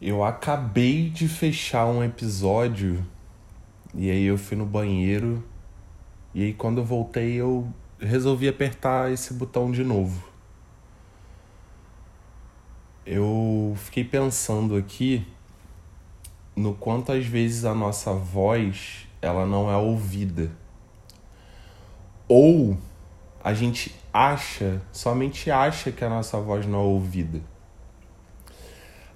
Eu acabei de fechar um episódio e aí eu fui no banheiro e aí quando eu voltei eu resolvi apertar esse botão de novo. Eu fiquei pensando aqui no quanto às vezes a nossa voz ela não é ouvida. Ou a gente acha, somente acha que a nossa voz não é ouvida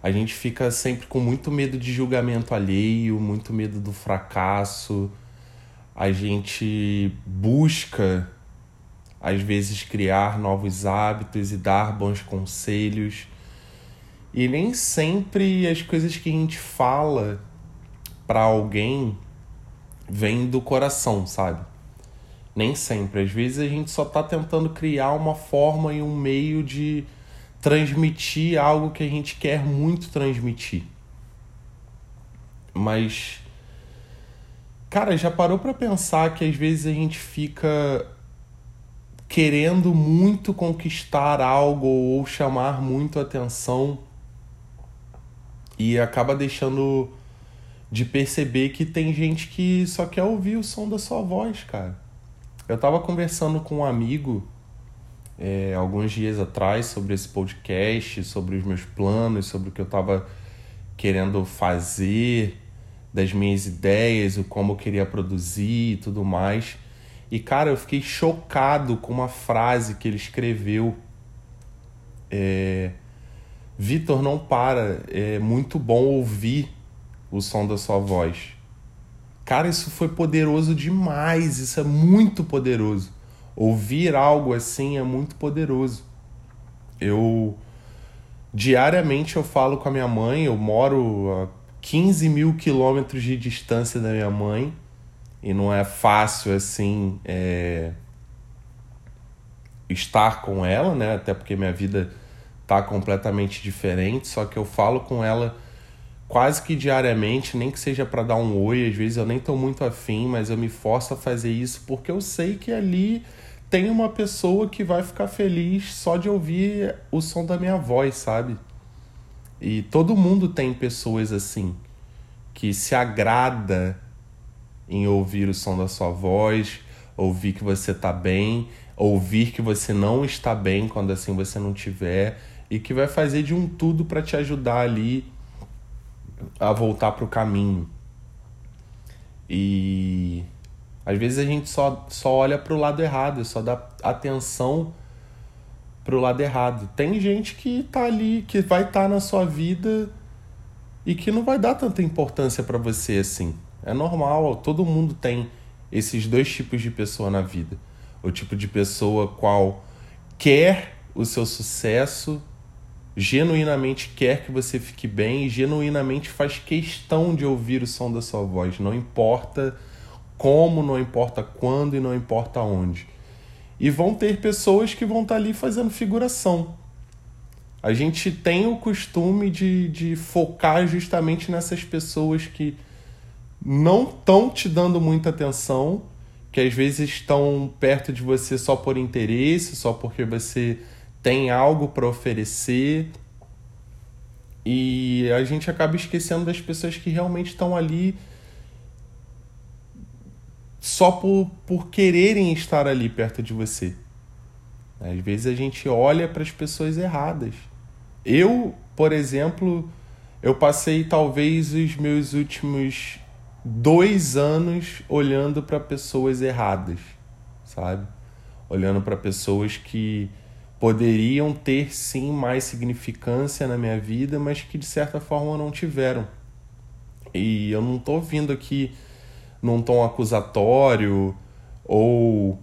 a gente fica sempre com muito medo de julgamento alheio, muito medo do fracasso. A gente busca, às vezes, criar novos hábitos e dar bons conselhos. E nem sempre as coisas que a gente fala para alguém vêm do coração, sabe? Nem sempre. Às vezes a gente só tá tentando criar uma forma e um meio de transmitir algo que a gente quer muito transmitir. Mas cara, já parou para pensar que às vezes a gente fica querendo muito conquistar algo ou chamar muito atenção e acaba deixando de perceber que tem gente que só quer ouvir o som da sua voz, cara. Eu tava conversando com um amigo é, alguns dias atrás sobre esse podcast, sobre os meus planos, sobre o que eu estava querendo fazer, das minhas ideias, o como eu queria produzir e tudo mais. E cara, eu fiquei chocado com uma frase que ele escreveu. É, Vitor, não para, é muito bom ouvir o som da sua voz. Cara, isso foi poderoso demais, isso é muito poderoso. Ouvir algo assim é muito poderoso. Eu diariamente eu falo com a minha mãe, eu moro a 15 mil quilômetros de distância da minha mãe e não é fácil assim é, estar com ela, né? Até porque minha vida tá completamente diferente, só que eu falo com ela quase que diariamente, nem que seja para dar um oi, às vezes eu nem tô muito afim, mas eu me forço a fazer isso porque eu sei que ali tem uma pessoa que vai ficar feliz só de ouvir o som da minha voz, sabe? E todo mundo tem pessoas assim que se agrada em ouvir o som da sua voz, ouvir que você tá bem, ouvir que você não está bem quando assim você não tiver e que vai fazer de um tudo para te ajudar ali a voltar pro caminho. E às vezes a gente só, só olha para o lado errado, só dá atenção para o lado errado. Tem gente que tá ali, que vai estar tá na sua vida e que não vai dar tanta importância para você assim. É normal, todo mundo tem esses dois tipos de pessoa na vida. O tipo de pessoa qual quer o seu sucesso, genuinamente quer que você fique bem e genuinamente faz questão de ouvir o som da sua voz, não importa como, não importa quando e não importa onde. E vão ter pessoas que vão estar tá ali fazendo figuração. A gente tem o costume de, de focar justamente nessas pessoas que não estão te dando muita atenção, que às vezes estão perto de você só por interesse, só porque você tem algo para oferecer. E a gente acaba esquecendo das pessoas que realmente estão ali só por, por quererem estar ali perto de você. Às vezes a gente olha para as pessoas erradas. Eu, por exemplo, eu passei talvez os meus últimos dois anos olhando para pessoas erradas, sabe? Olhando para pessoas que poderiam ter sim mais significância na minha vida, mas que de certa forma não tiveram. E eu não estou vindo aqui num tom acusatório ou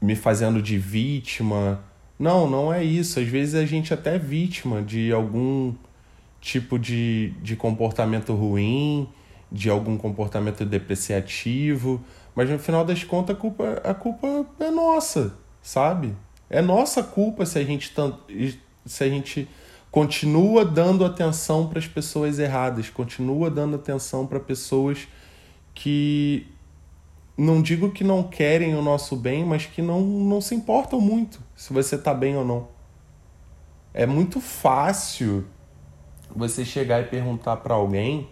me fazendo de vítima. Não, não é isso. Às vezes a gente até é vítima de algum tipo de, de comportamento ruim, de algum comportamento depreciativo, mas no final das contas a culpa, a culpa é nossa, sabe? É nossa culpa se a gente se a gente continua dando atenção para as pessoas erradas, continua dando atenção para pessoas que não digo que não querem o nosso bem, mas que não, não se importam muito se você está bem ou não. É muito fácil você chegar e perguntar para alguém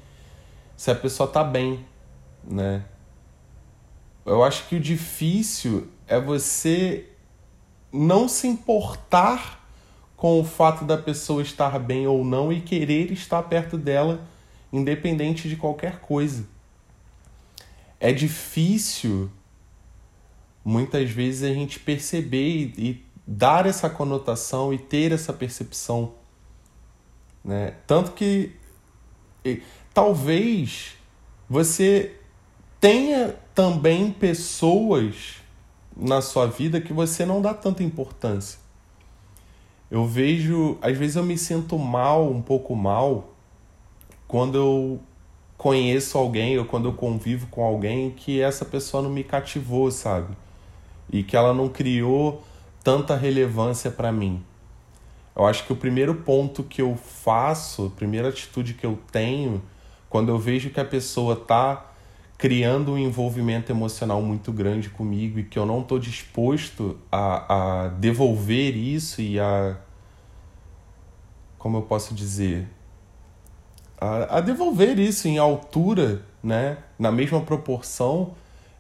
se a pessoa tá bem, né? Eu acho que o difícil é você não se importar com o fato da pessoa estar bem ou não e querer estar perto dela, independente de qualquer coisa. É difícil, muitas vezes, a gente perceber e, e dar essa conotação e ter essa percepção. Né? Tanto que e, talvez você tenha também pessoas na sua vida que você não dá tanta importância. Eu vejo, às vezes eu me sinto mal, um pouco mal, quando eu conheço alguém ou quando eu convivo com alguém que essa pessoa não me cativou, sabe? E que ela não criou tanta relevância para mim. Eu acho que o primeiro ponto que eu faço, a primeira atitude que eu tenho, quando eu vejo que a pessoa tá criando um envolvimento emocional muito grande comigo e que eu não estou disposto a, a devolver isso e a. Como eu posso dizer? A, a devolver isso em altura, né? Na mesma proporção,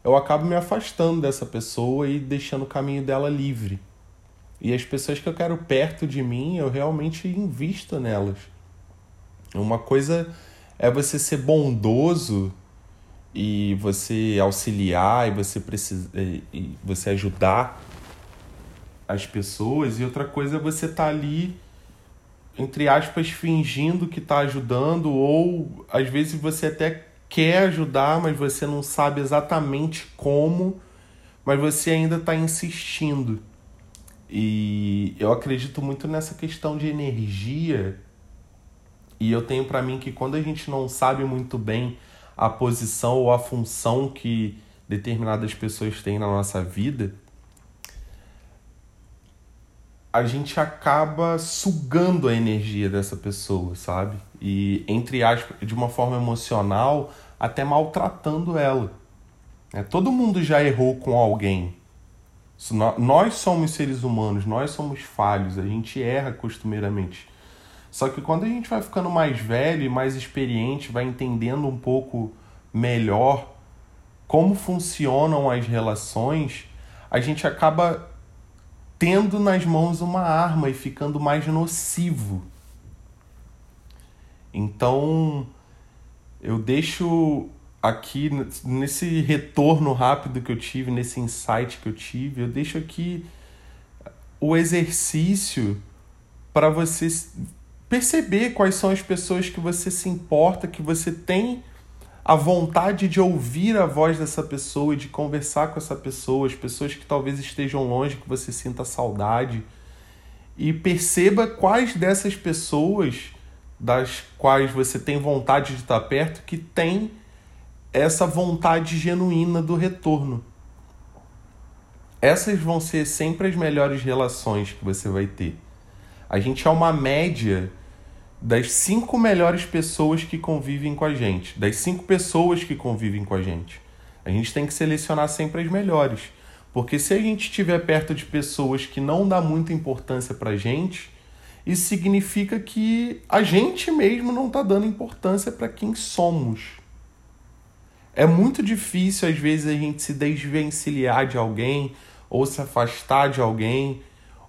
eu acabo me afastando dessa pessoa e deixando o caminho dela livre. E as pessoas que eu quero perto de mim, eu realmente invisto nelas. Uma coisa é você ser bondoso e você auxiliar e você precisa e você ajudar as pessoas. E outra coisa é você estar tá ali entre aspas fingindo que está ajudando ou às vezes você até quer ajudar mas você não sabe exatamente como mas você ainda está insistindo. E eu acredito muito nessa questão de energia. E eu tenho para mim que quando a gente não sabe muito bem a posição ou a função que determinadas pessoas têm na nossa vida, a gente acaba sugando a energia dessa pessoa, sabe? E, entre aspas, de uma forma emocional, até maltratando ela. É, todo mundo já errou com alguém. Nós somos seres humanos, nós somos falhos, a gente erra costumeiramente. Só que quando a gente vai ficando mais velho e mais experiente, vai entendendo um pouco melhor como funcionam as relações, a gente acaba tendo nas mãos uma arma e ficando mais nocivo. Então, eu deixo aqui nesse retorno rápido que eu tive, nesse insight que eu tive, eu deixo aqui o exercício para você perceber quais são as pessoas que você se importa, que você tem a vontade de ouvir a voz dessa pessoa e de conversar com essa pessoa, as pessoas que talvez estejam longe, que você sinta saudade. E perceba quais dessas pessoas das quais você tem vontade de estar perto que tem essa vontade genuína do retorno. Essas vão ser sempre as melhores relações que você vai ter. A gente é uma média das cinco melhores pessoas que convivem com a gente, das cinco pessoas que convivem com a gente. A gente tem que selecionar sempre as melhores. Porque se a gente estiver perto de pessoas que não dá muita importância pra gente, isso significa que a gente mesmo não está dando importância para quem somos. É muito difícil, às vezes, a gente se desvencilhar de alguém, ou se afastar de alguém,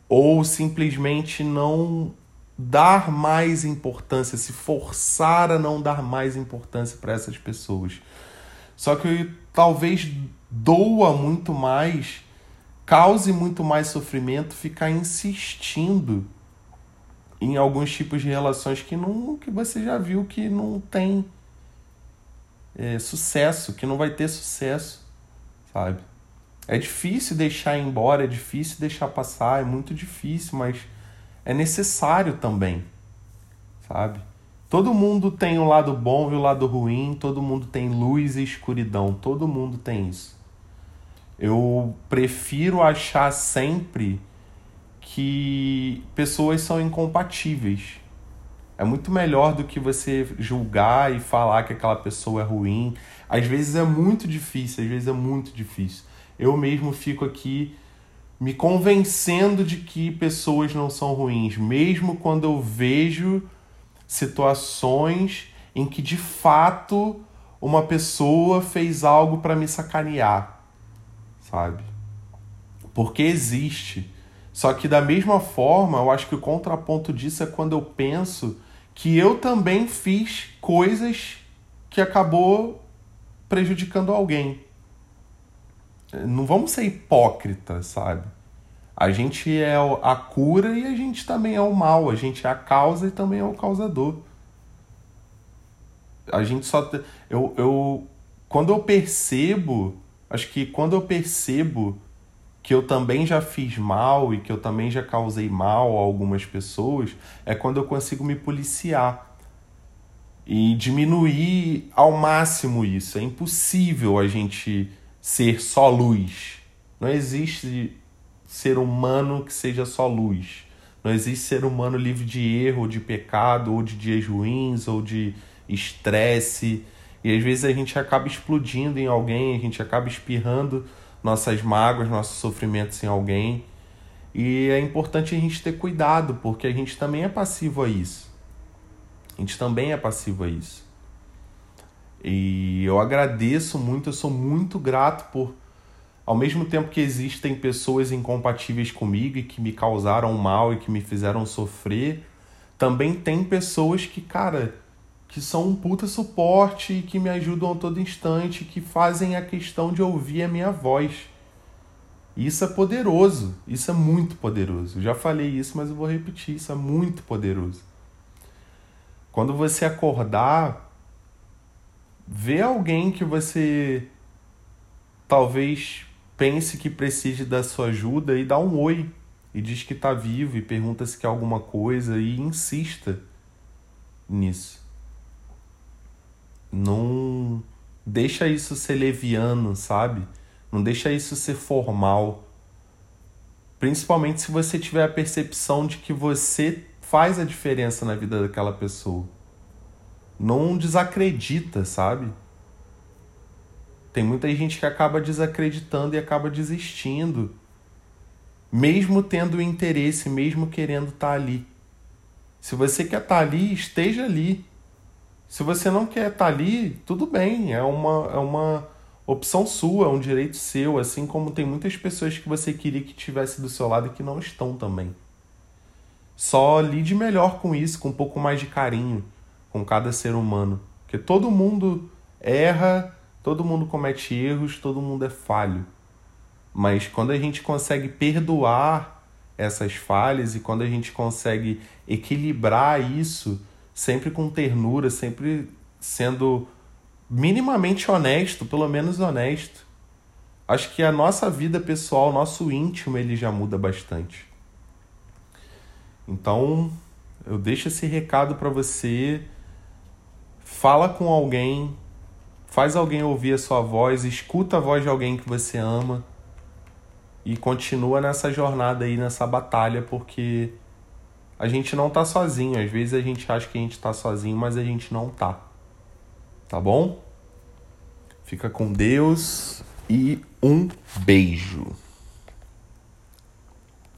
ou simplesmente não dar mais importância, se forçar a não dar mais importância para essas pessoas. Só que talvez doa muito mais, cause muito mais sofrimento ficar insistindo em alguns tipos de relações que não que você já viu que não tem é, sucesso, que não vai ter sucesso, sabe? É difícil deixar embora, é difícil deixar passar, é muito difícil, mas é necessário também, sabe? Todo mundo tem o um lado bom e o um lado ruim, todo mundo tem luz e escuridão, todo mundo tem isso. Eu prefiro achar sempre que pessoas são incompatíveis. É muito melhor do que você julgar e falar que aquela pessoa é ruim. Às vezes é muito difícil, às vezes é muito difícil. Eu mesmo fico aqui me convencendo de que pessoas não são ruins, mesmo quando eu vejo situações em que de fato uma pessoa fez algo para me sacanear, sabe? Porque existe. Só que da mesma forma, eu acho que o contraponto disso é quando eu penso que eu também fiz coisas que acabou prejudicando alguém. Não vamos ser hipócritas, sabe? A gente é a cura e a gente também é o mal. A gente é a causa e também é o causador. A gente só. Eu, eu, quando eu percebo, acho que quando eu percebo que eu também já fiz mal e que eu também já causei mal a algumas pessoas, é quando eu consigo me policiar e diminuir ao máximo isso. É impossível a gente ser só luz. Não existe ser humano que seja só luz. Não existe ser humano livre de erro, ou de pecado, ou de dias ruins, ou de estresse. E às vezes a gente acaba explodindo em alguém, a gente acaba espirrando nossas mágoas, nossos sofrimentos em alguém. E é importante a gente ter cuidado, porque a gente também é passivo a isso. A gente também é passivo a isso. E eu agradeço muito, eu sou muito grato por, ao mesmo tempo que existem pessoas incompatíveis comigo e que me causaram mal e que me fizeram sofrer, também tem pessoas que, cara, que são um puta suporte e que me ajudam a todo instante, que fazem a questão de ouvir a minha voz. Isso é poderoso, isso é muito poderoso. Eu já falei isso, mas eu vou repetir, isso é muito poderoso. Quando você acordar, vê alguém que você talvez pense que precise da sua ajuda e dá um oi e diz que está vivo e pergunta se quer alguma coisa e insista nisso. Não deixa isso ser leviano, sabe? Não deixa isso ser formal. Principalmente se você tiver a percepção de que você faz a diferença na vida daquela pessoa. Não desacredita, sabe? Tem muita gente que acaba desacreditando e acaba desistindo, mesmo tendo interesse, mesmo querendo estar tá ali. Se você quer estar tá ali, esteja ali. Se você não quer estar tá ali, tudo bem, é uma, é uma opção sua, é um direito seu, assim como tem muitas pessoas que você queria que tivesse do seu lado e que não estão também. Só lide melhor com isso, com um pouco mais de carinho com cada ser humano, porque todo mundo erra, todo mundo comete erros, todo mundo é falho. Mas quando a gente consegue perdoar essas falhas e quando a gente consegue equilibrar isso, sempre com ternura, sempre sendo minimamente honesto, pelo menos honesto. Acho que a nossa vida pessoal, nosso íntimo, ele já muda bastante. Então, eu deixo esse recado para você. Fala com alguém, faz alguém ouvir a sua voz, escuta a voz de alguém que você ama e continua nessa jornada aí, nessa batalha, porque a gente não tá sozinho. Às vezes a gente acha que a gente tá sozinho, mas a gente não tá. Tá bom? Fica com Deus e um beijo.